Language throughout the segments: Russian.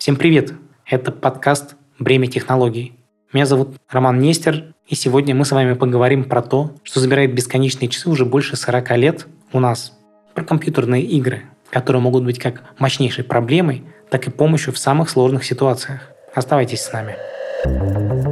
Всем привет! Это подкаст «Бремя технологий». Меня зовут Роман Нестер, и сегодня мы с вами поговорим про то, что забирает бесконечные часы уже больше 40 лет у нас. Про компьютерные игры, которые могут быть как мощнейшей проблемой, так и помощью в самых сложных ситуациях. Оставайтесь с нами.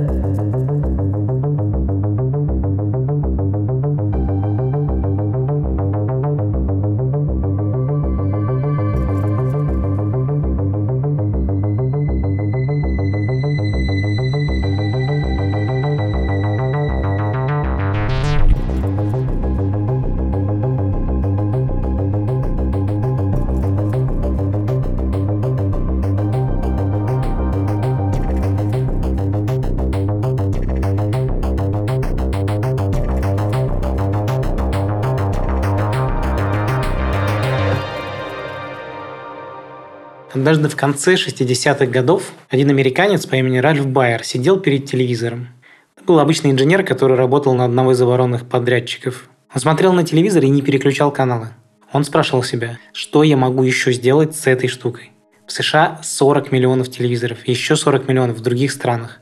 Однажды в конце 60-х годов один американец по имени Ральф Байер сидел перед телевизором. Это был обычный инженер, который работал на одного из оборонных подрядчиков. Он смотрел на телевизор и не переключал каналы. Он спрашивал себя, что я могу еще сделать с этой штукой. В США 40 миллионов телевизоров, еще 40 миллионов в других странах.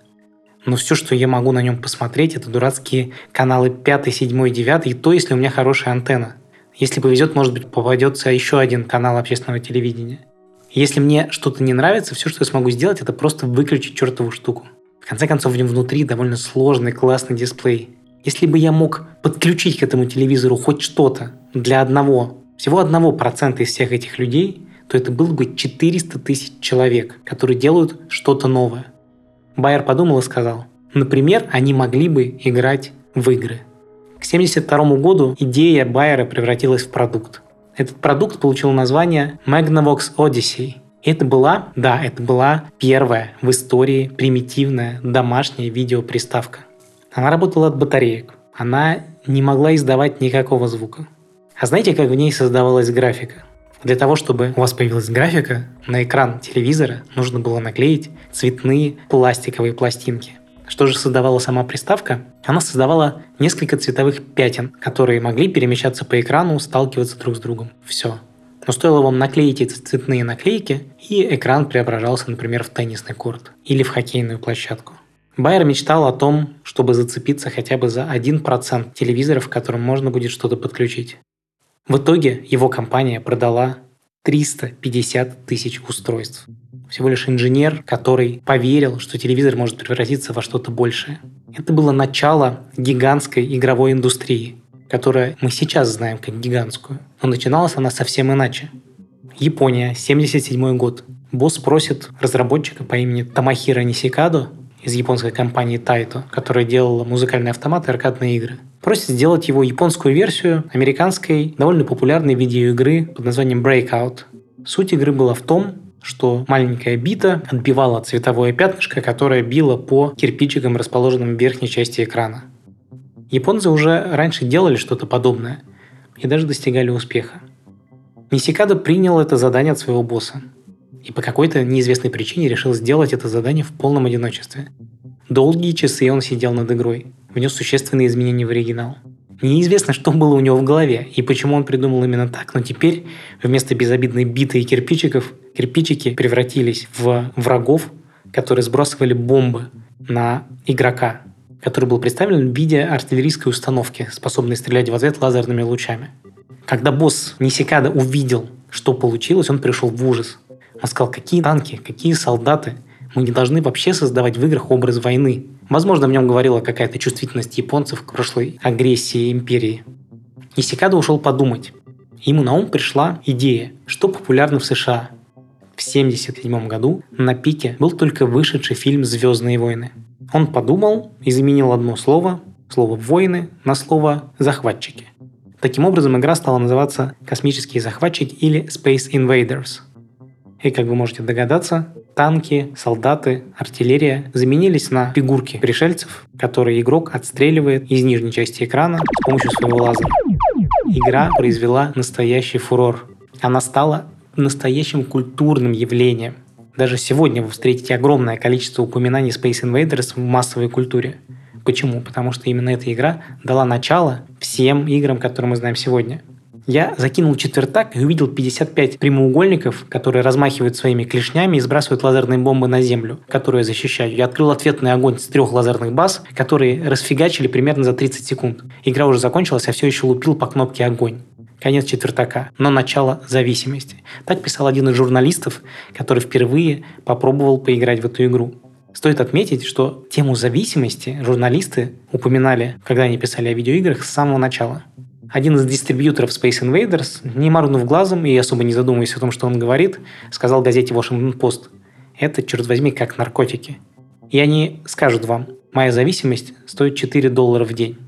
Но все, что я могу на нем посмотреть, это дурацкие каналы 5, 7, 9, и то, если у меня хорошая антенна. Если повезет, может быть, попадется еще один канал общественного телевидения. Если мне что-то не нравится, все, что я смогу сделать, это просто выключить чертову штуку. В конце концов, в нем внутри довольно сложный, классный дисплей. Если бы я мог подключить к этому телевизору хоть что-то для одного, всего одного процента из всех этих людей, то это было бы 400 тысяч человек, которые делают что-то новое. Байер подумал и сказал, например, они могли бы играть в игры. К 1972 году идея Байера превратилась в продукт. Этот продукт получил название Magnavox Odyssey. Это была, да, это была первая в истории примитивная домашняя видеоприставка. Она работала от батареек. Она не могла издавать никакого звука. А знаете, как в ней создавалась графика? Для того, чтобы у вас появилась графика, на экран телевизора нужно было наклеить цветные пластиковые пластинки – что же создавала сама приставка? Она создавала несколько цветовых пятен, которые могли перемещаться по экрану, сталкиваться друг с другом. Все. Но стоило вам наклеить эти цветные наклейки, и экран преображался, например, в теннисный корт или в хоккейную площадку. Байер мечтал о том, чтобы зацепиться хотя бы за 1% телевизоров, к которым можно будет что-то подключить. В итоге его компания продала 350 тысяч устройств всего лишь инженер, который поверил, что телевизор может превратиться во что-то большее. Это было начало гигантской игровой индустрии, которая мы сейчас знаем как гигантскую. Но начиналась она совсем иначе. Япония, 77 год. Босс просит разработчика по имени Тамахира Нисикадо из японской компании Taito, которая делала музыкальные автоматы и аркадные игры. Просит сделать его японскую версию американской довольно популярной видеоигры под названием Breakout. Суть игры была в том, что маленькая бита отбивала цветовое пятнышко, которое било по кирпичикам, расположенным в верхней части экрана. Японцы уже раньше делали что-то подобное и даже достигали успеха. Нисикадо принял это задание от своего босса и по какой-то неизвестной причине решил сделать это задание в полном одиночестве. Долгие часы он сидел над игрой, внес существенные изменения в оригинал – Неизвестно, что было у него в голове и почему он придумал именно так, но теперь вместо безобидной биты и кирпичиков кирпичики превратились в врагов, которые сбрасывали бомбы на игрока, который был представлен в виде артиллерийской установки, способной стрелять в ответ лазерными лучами. Когда босс Нисикада увидел, что получилось, он пришел в ужас. Он сказал, какие танки, какие солдаты, мы не должны вообще создавать в играх образ войны. Возможно, в нем говорила какая-то чувствительность японцев к прошлой агрессии империи. Исикадо ушел подумать. Ему на ум пришла идея, что популярно в США. В 1977 году на пике был только вышедший фильм «Звездные войны». Он подумал и заменил одно слово, слово «войны», на слово «захватчики». Таким образом, игра стала называться «Космические захватчики» или «Space Invaders». И, как вы можете догадаться, танки, солдаты, артиллерия заменились на фигурки пришельцев, которые игрок отстреливает из нижней части экрана с помощью своего лазера. Игра произвела настоящий фурор. Она стала настоящим культурным явлением. Даже сегодня вы встретите огромное количество упоминаний Space Invaders в массовой культуре. Почему? Потому что именно эта игра дала начало всем играм, которые мы знаем сегодня. Я закинул четвертак и увидел 55 прямоугольников, которые размахивают своими клешнями и сбрасывают лазерные бомбы на землю, которую я защищаю. Я открыл ответный огонь с трех лазерных баз, которые расфигачили примерно за 30 секунд. Игра уже закончилась, а все еще лупил по кнопке огонь конец четвертака, но начало зависимости. Так писал один из журналистов, который впервые попробовал поиграть в эту игру. Стоит отметить, что тему зависимости журналисты упоминали, когда они писали о видеоиграх, с самого начала. Один из дистрибьюторов Space Invaders, не моргнув глазом и особо не задумываясь о том, что он говорит, сказал газете Washington Post, это, черт возьми, как наркотики. И они скажут вам, моя зависимость стоит 4 доллара в день.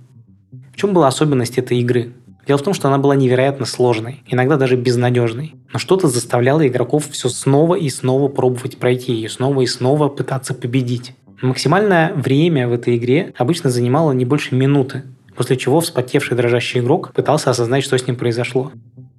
В чем была особенность этой игры? Дело в том, что она была невероятно сложной, иногда даже безнадежной. Но что-то заставляло игроков все снова и снова пробовать пройти ее, снова и снова пытаться победить. Максимальное время в этой игре обычно занимало не больше минуты, после чего вспотевший дрожащий игрок пытался осознать, что с ним произошло.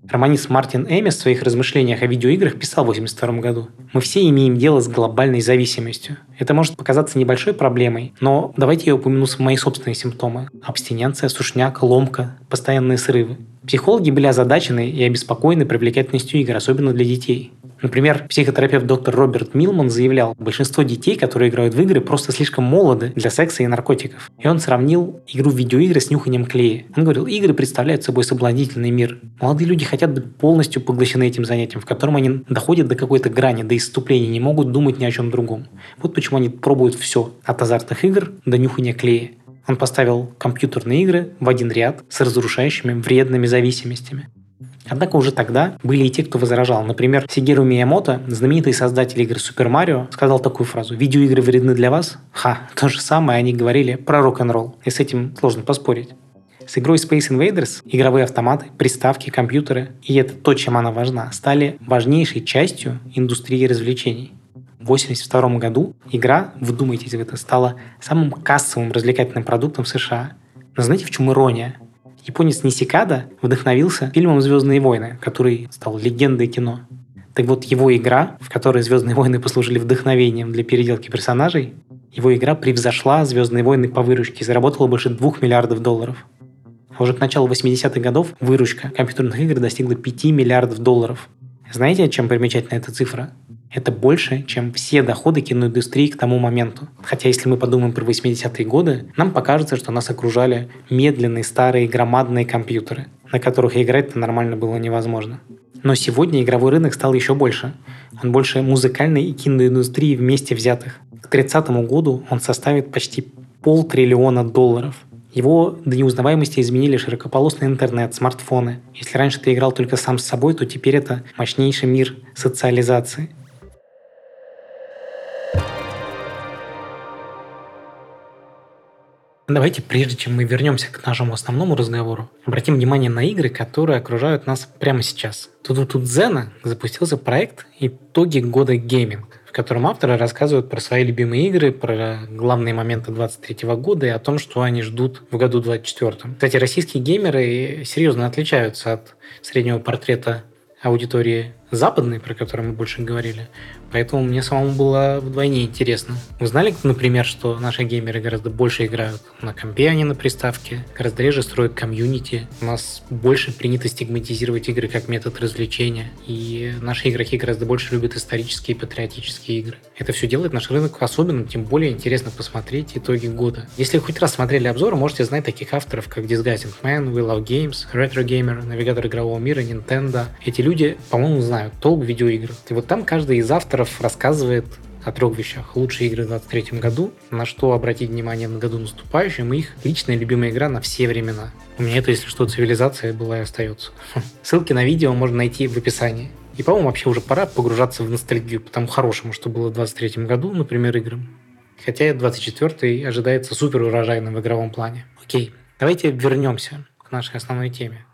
Романист Мартин Эмис в своих размышлениях о видеоиграх писал в 1982 году. «Мы все имеем дело с глобальной зависимостью. Это может показаться небольшой проблемой, но давайте я упомяну мои собственные симптомы. Абстиненция, сушняк, ломка, постоянные срывы. Психологи были озадачены и обеспокоены привлекательностью игр, особенно для детей. Например, психотерапевт доктор Роберт Милман заявлял, большинство детей, которые играют в игры, просто слишком молоды для секса и наркотиков. И он сравнил игру в видеоигры с нюханием клея. Он говорил, игры представляют собой соблазнительный мир. Молодые люди хотят быть полностью поглощены этим занятием, в котором они доходят до какой-то грани, до исступления, не могут думать ни о чем другом. Вот почему они пробуют все, от азартных игр до нюхания клея. Он поставил компьютерные игры в один ряд с разрушающими вредными зависимостями. Однако уже тогда были и те, кто возражал. Например, Сигеру Миямото, знаменитый создатель игр Супер Марио, сказал такую фразу «Видеоигры вредны для вас?» Ха, то же самое они говорили про рок-н-ролл. И с этим сложно поспорить. С игрой Space Invaders игровые автоматы, приставки, компьютеры, и это то, чем она важна, стали важнейшей частью индустрии развлечений. В 1982 году игра, вдумайтесь в это, стала самым кассовым развлекательным продуктом в США. Но знаете, в чем ирония? Японец Нисикада вдохновился фильмом «Звездные войны», который стал легендой кино. Так вот, его игра, в которой «Звездные войны» послужили вдохновением для переделки персонажей, его игра превзошла «Звездные войны» по выручке и заработала больше 2 миллиардов долларов. А уже к началу 80-х годов выручка компьютерных игр достигла 5 миллиардов долларов. Знаете, чем примечательна эта цифра? Это больше, чем все доходы киноиндустрии к тому моменту. Хотя если мы подумаем про 80-е годы, нам покажется, что нас окружали медленные, старые, громадные компьютеры, на которых играть-то нормально было невозможно. Но сегодня игровой рынок стал еще больше. Он больше музыкальной и киноиндустрии вместе взятых. К 30 году он составит почти полтриллиона долларов. Его до неузнаваемости изменили широкополосный интернет, смартфоны. Если раньше ты играл только сам с собой, то теперь это мощнейший мир социализации. Давайте, прежде чем мы вернемся к нашему основному разговору, обратим внимание на игры, которые окружают нас прямо сейчас. Тут у Дзена запустился проект «Итоги года гейминг», в котором авторы рассказывают про свои любимые игры, про главные моменты 23 года и о том, что они ждут в году 24. Кстати, российские геймеры серьезно отличаются от среднего портрета аудитории западной, про которую мы больше говорили. Поэтому мне самому было вдвойне интересно. Вы знали, например, что наши геймеры гораздо больше играют на компе, а не на приставке, гораздо реже строят комьюнити. У нас больше принято стигматизировать игры как метод развлечения, и наши игроки гораздо больше любят исторические и патриотические игры. Это все делает наш рынок особенным, тем более интересно посмотреть итоги года. Если хоть раз смотрели обзоры, можете знать таких авторов, как Disguising Man, We Love Games, Retro Gamer, Навигатор игрового мира, Nintendo. Эти люди, по-моему, знают толк в видеоиграх. И вот там каждый из авторов рассказывает о трех вещах. Лучшие игры в 2023 году, на что обратить внимание на году наступающем, и их личная любимая игра на все времена. У меня это, если что, цивилизация была и остается. Ссылки на видео можно найти в описании. И, по-моему, вообще уже пора погружаться в ностальгию по тому хорошему, что было в 2023 году, например, играм. Хотя 24 ожидается супер урожайным в игровом плане. Окей, давайте вернемся к нашей основной теме.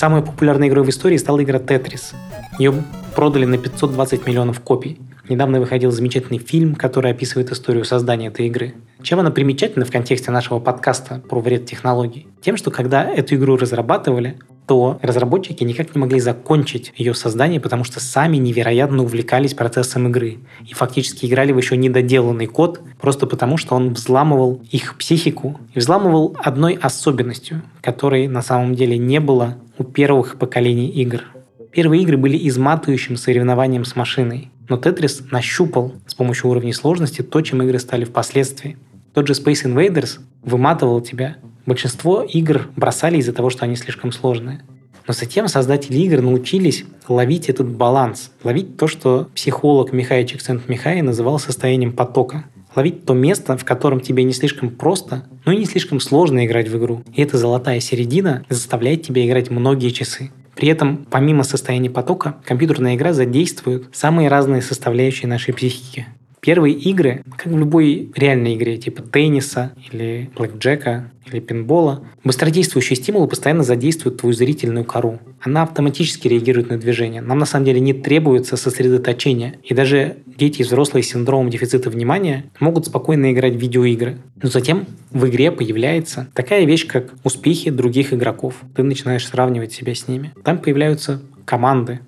Самой популярной игрой в истории стала игра Tetris. Ее продали на 520 миллионов копий. Недавно выходил замечательный фильм, который описывает историю создания этой игры. Чем она примечательна в контексте нашего подкаста про вред технологий? Тем, что когда эту игру разрабатывали, то разработчики никак не могли закончить ее создание, потому что сами невероятно увлекались процессом игры и фактически играли в еще недоделанный код, просто потому что он взламывал их психику и взламывал одной особенностью, которой на самом деле не было у первых поколений игр. Первые игры были изматывающим соревнованием с машиной, но Tetris нащупал с помощью уровней сложности то, чем игры стали впоследствии. Тот же Space Invaders выматывал тебя. Большинство игр бросали из-за того, что они слишком сложные. Но затем создатели игр научились ловить этот баланс, ловить то, что психолог Михай Чиксент-Михай называл состоянием потока. Ловить то место, в котором тебе не слишком просто, но и не слишком сложно играть в игру. И эта золотая середина заставляет тебя играть многие часы. При этом, помимо состояния потока, компьютерная игра задействует самые разные составляющие нашей психики. Первые игры, как в любой реальной игре, типа тенниса или блэкджека или пинбола, быстродействующие стимулы постоянно задействуют твою зрительную кору. Она автоматически реагирует на движение. Нам на самом деле не требуется сосредоточение. И даже дети и взрослые с синдромом дефицита внимания могут спокойно играть в видеоигры. Но затем в игре появляется такая вещь, как успехи других игроков. Ты начинаешь сравнивать себя с ними. Там появляются команды,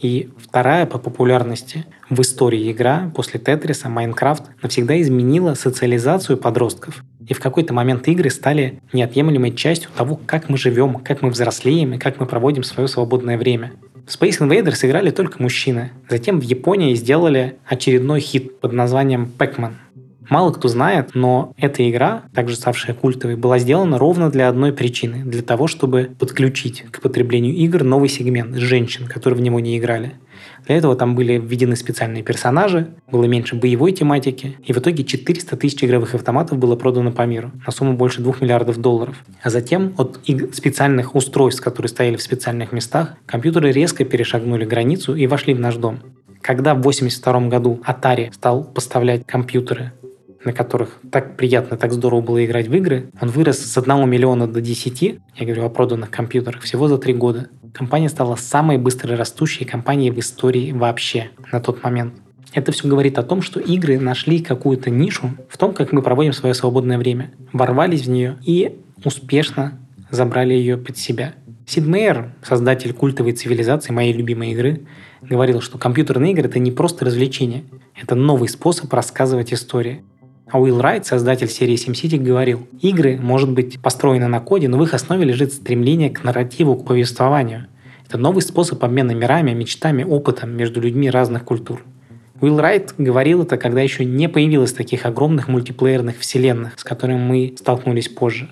и вторая по популярности в истории игра после Тетриса, Майнкрафт, навсегда изменила социализацию подростков. И в какой-то момент игры стали неотъемлемой частью того, как мы живем, как мы взрослеем и как мы проводим свое свободное время. В Space Invaders играли только мужчины. Затем в Японии сделали очередной хит под названием Pac-Man – Мало кто знает, но эта игра, также ставшая культовой, была сделана ровно для одной причины. Для того, чтобы подключить к потреблению игр новый сегмент женщин, которые в него не играли. Для этого там были введены специальные персонажи, было меньше боевой тематики, и в итоге 400 тысяч игровых автоматов было продано по миру на сумму больше 2 миллиардов долларов. А затем от специальных устройств, которые стояли в специальных местах, компьютеры резко перешагнули границу и вошли в наш дом. Когда в 1982 году Atari стал поставлять компьютеры на которых так приятно, так здорово было играть в игры, он вырос с 1 миллиона до 10, я говорю о проданных компьютерах, всего за 3 года. Компания стала самой быстро растущей компанией в истории вообще на тот момент. Это все говорит о том, что игры нашли какую-то нишу в том, как мы проводим свое свободное время, ворвались в нее и успешно забрали ее под себя. Сид Мейер, создатель культовой цивилизации, моей любимой игры, говорил, что компьютерные игры — это не просто развлечение, это новый способ рассказывать истории. А Уилл Райт, создатель серии SimCity, говорил, игры, может быть, построены на коде, но в их основе лежит стремление к нарративу, к повествованию. Это новый способ обмена мирами, мечтами, опытом между людьми разных культур. Уилл Райт говорил это, когда еще не появилось таких огромных мультиплеерных вселенных, с которыми мы столкнулись позже.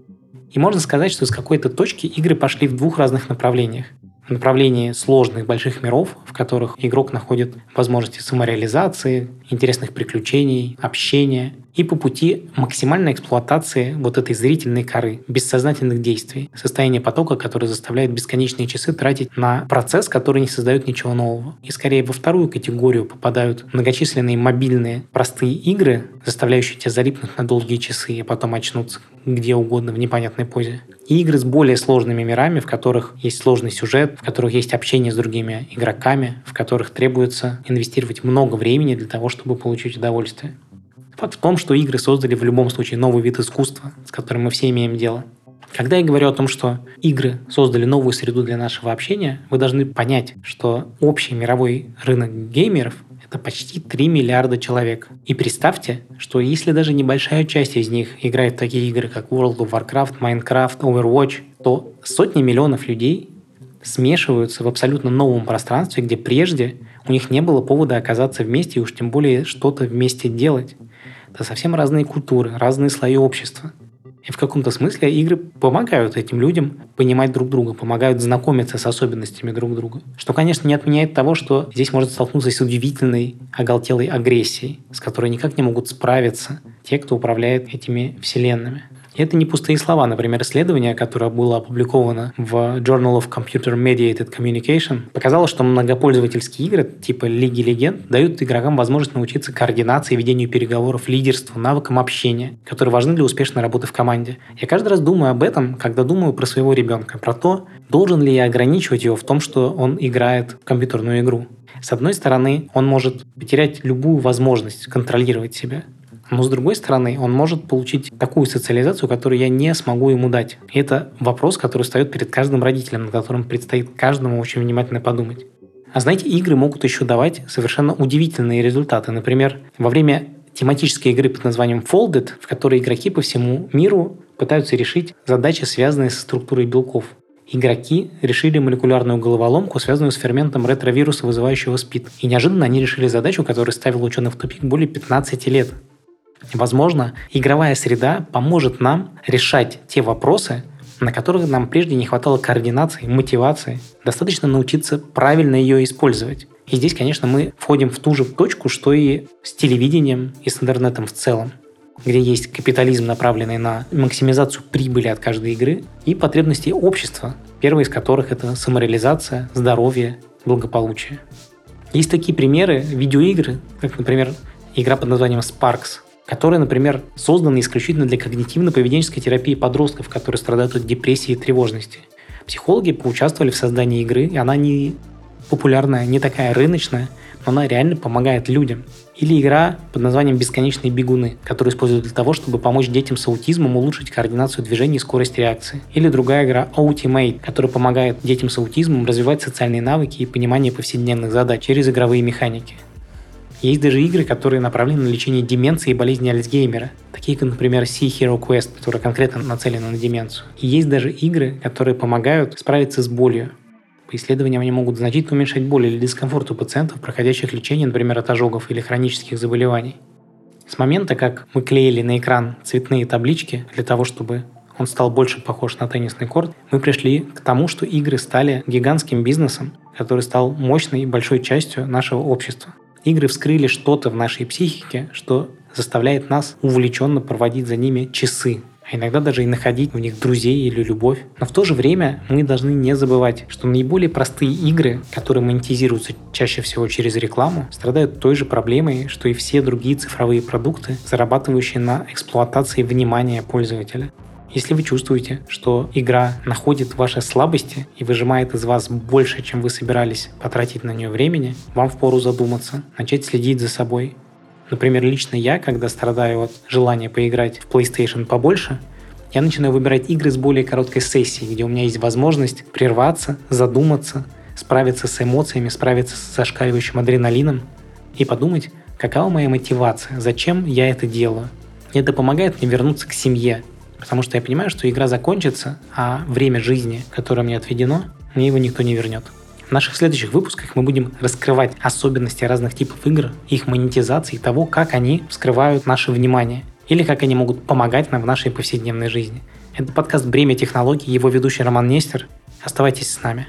И можно сказать, что с какой-то точки игры пошли в двух разных направлениях направлении сложных больших миров, в которых игрок находит возможности самореализации, интересных приключений, общения и по пути максимальной эксплуатации вот этой зрительной коры, бессознательных действий, состояние потока, которое заставляет бесконечные часы тратить на процесс, который не создает ничего нового. И скорее во вторую категорию попадают многочисленные мобильные простые игры, заставляющие тебя залипнуть на долгие часы и потом очнуться где угодно в непонятной позе. И игры с более сложными мирами, в которых есть сложный сюжет, в которых есть общение с другими игроками, в которых требуется инвестировать много времени для того, чтобы получить удовольствие. Факт в том, что игры создали в любом случае новый вид искусства, с которым мы все имеем дело. Когда я говорю о том, что игры создали новую среду для нашего общения, вы должны понять, что общий мировой рынок геймеров – это почти 3 миллиарда человек. И представьте, что если даже небольшая часть из них играет в такие игры, как World of Warcraft, Minecraft, Overwatch, то сотни миллионов людей смешиваются в абсолютно новом пространстве, где прежде у них не было повода оказаться вместе и уж тем более что-то вместе делать. Это совсем разные культуры, разные слои общества. И в каком-то смысле игры помогают этим людям понимать друг друга, помогают знакомиться с особенностями друг друга. Что, конечно, не отменяет того, что здесь может столкнуться с удивительной оголтелой агрессией, с которой никак не могут справиться те, кто управляет этими вселенными. И это не пустые слова. Например, исследование, которое было опубликовано в Journal of Computer Mediated Communication, показало, что многопользовательские игры типа Лиги Легенд дают игрокам возможность научиться координации, ведению переговоров, лидерству, навыкам общения, которые важны для успешной работы в команде. Я каждый раз думаю об этом, когда думаю про своего ребенка, про то, должен ли я ограничивать его в том, что он играет в компьютерную игру. С одной стороны, он может потерять любую возможность контролировать себя, Но с другой стороны, он может получить такую социализацию, которую я не смогу ему дать. И это вопрос, который встает перед каждым родителем, над которым предстоит каждому очень внимательно подумать. А знаете, игры могут еще давать совершенно удивительные результаты. Например, во время тематической игры под названием Folded, в которой игроки по всему миру пытаются решить задачи, связанные со структурой белков. Игроки решили молекулярную головоломку, связанную с ферментом ретровируса, вызывающего СПИД. И неожиданно они решили задачу, которая ставила ученых в тупик более 15 лет. Возможно, игровая среда поможет нам решать те вопросы, на которых нам прежде не хватало координации, мотивации. Достаточно научиться правильно ее использовать. И здесь, конечно, мы входим в ту же точку, что и с телевидением и с интернетом в целом где есть капитализм, направленный на максимизацию прибыли от каждой игры, и потребности общества, первые из которых это самореализация, здоровье, благополучие. Есть такие примеры видеоигры, как, например, игра под названием Sparks, которая, например, создана исключительно для когнитивно-поведенческой терапии подростков, которые страдают от депрессии и тревожности. Психологи поучаствовали в создании игры, и она не популярная, не такая рыночная, но она реально помогает людям. Или игра под названием «Бесконечные бегуны», которую используют для того, чтобы помочь детям с аутизмом улучшить координацию движений и скорость реакции. Или другая игра Ultimate, которая помогает детям с аутизмом развивать социальные навыки и понимание повседневных задач через игровые механики. Есть даже игры, которые направлены на лечение деменции и болезни Альцгеймера, такие как, например, Sea Hero Quest, которая конкретно нацелена на деменцию. И есть даже игры, которые помогают справиться с болью. По исследованиям они могут значительно уменьшать боль или дискомфорт у пациентов, проходящих лечение, например, от ожогов или хронических заболеваний. С момента, как мы клеили на экран цветные таблички для того, чтобы он стал больше похож на теннисный корт, мы пришли к тому, что игры стали гигантским бизнесом, который стал мощной и большой частью нашего общества. Игры вскрыли что-то в нашей психике, что заставляет нас увлеченно проводить за ними часы, а иногда даже и находить в них друзей или любовь. Но в то же время мы должны не забывать, что наиболее простые игры, которые монетизируются чаще всего через рекламу, страдают той же проблемой, что и все другие цифровые продукты, зарабатывающие на эксплуатации внимания пользователя. Если вы чувствуете, что игра находит ваши слабости и выжимает из вас больше, чем вы собирались потратить на нее времени, вам впору задуматься, начать следить за собой. Например, лично я, когда страдаю от желания поиграть в PlayStation побольше, я начинаю выбирать игры с более короткой сессией, где у меня есть возможность прерваться, задуматься, справиться с эмоциями, справиться с зашкаливающим адреналином и подумать, какова моя мотивация, зачем я это делаю. Это помогает мне вернуться к семье, Потому что я понимаю, что игра закончится, а время жизни, которое мне отведено, мне его никто не вернет. В наших следующих выпусках мы будем раскрывать особенности разных типов игр, их монетизации и того, как они вскрывают наше внимание или как они могут помогать нам в нашей повседневной жизни. Это подкаст «Бремя технологий», его ведущий Роман Нестер. Оставайтесь с нами.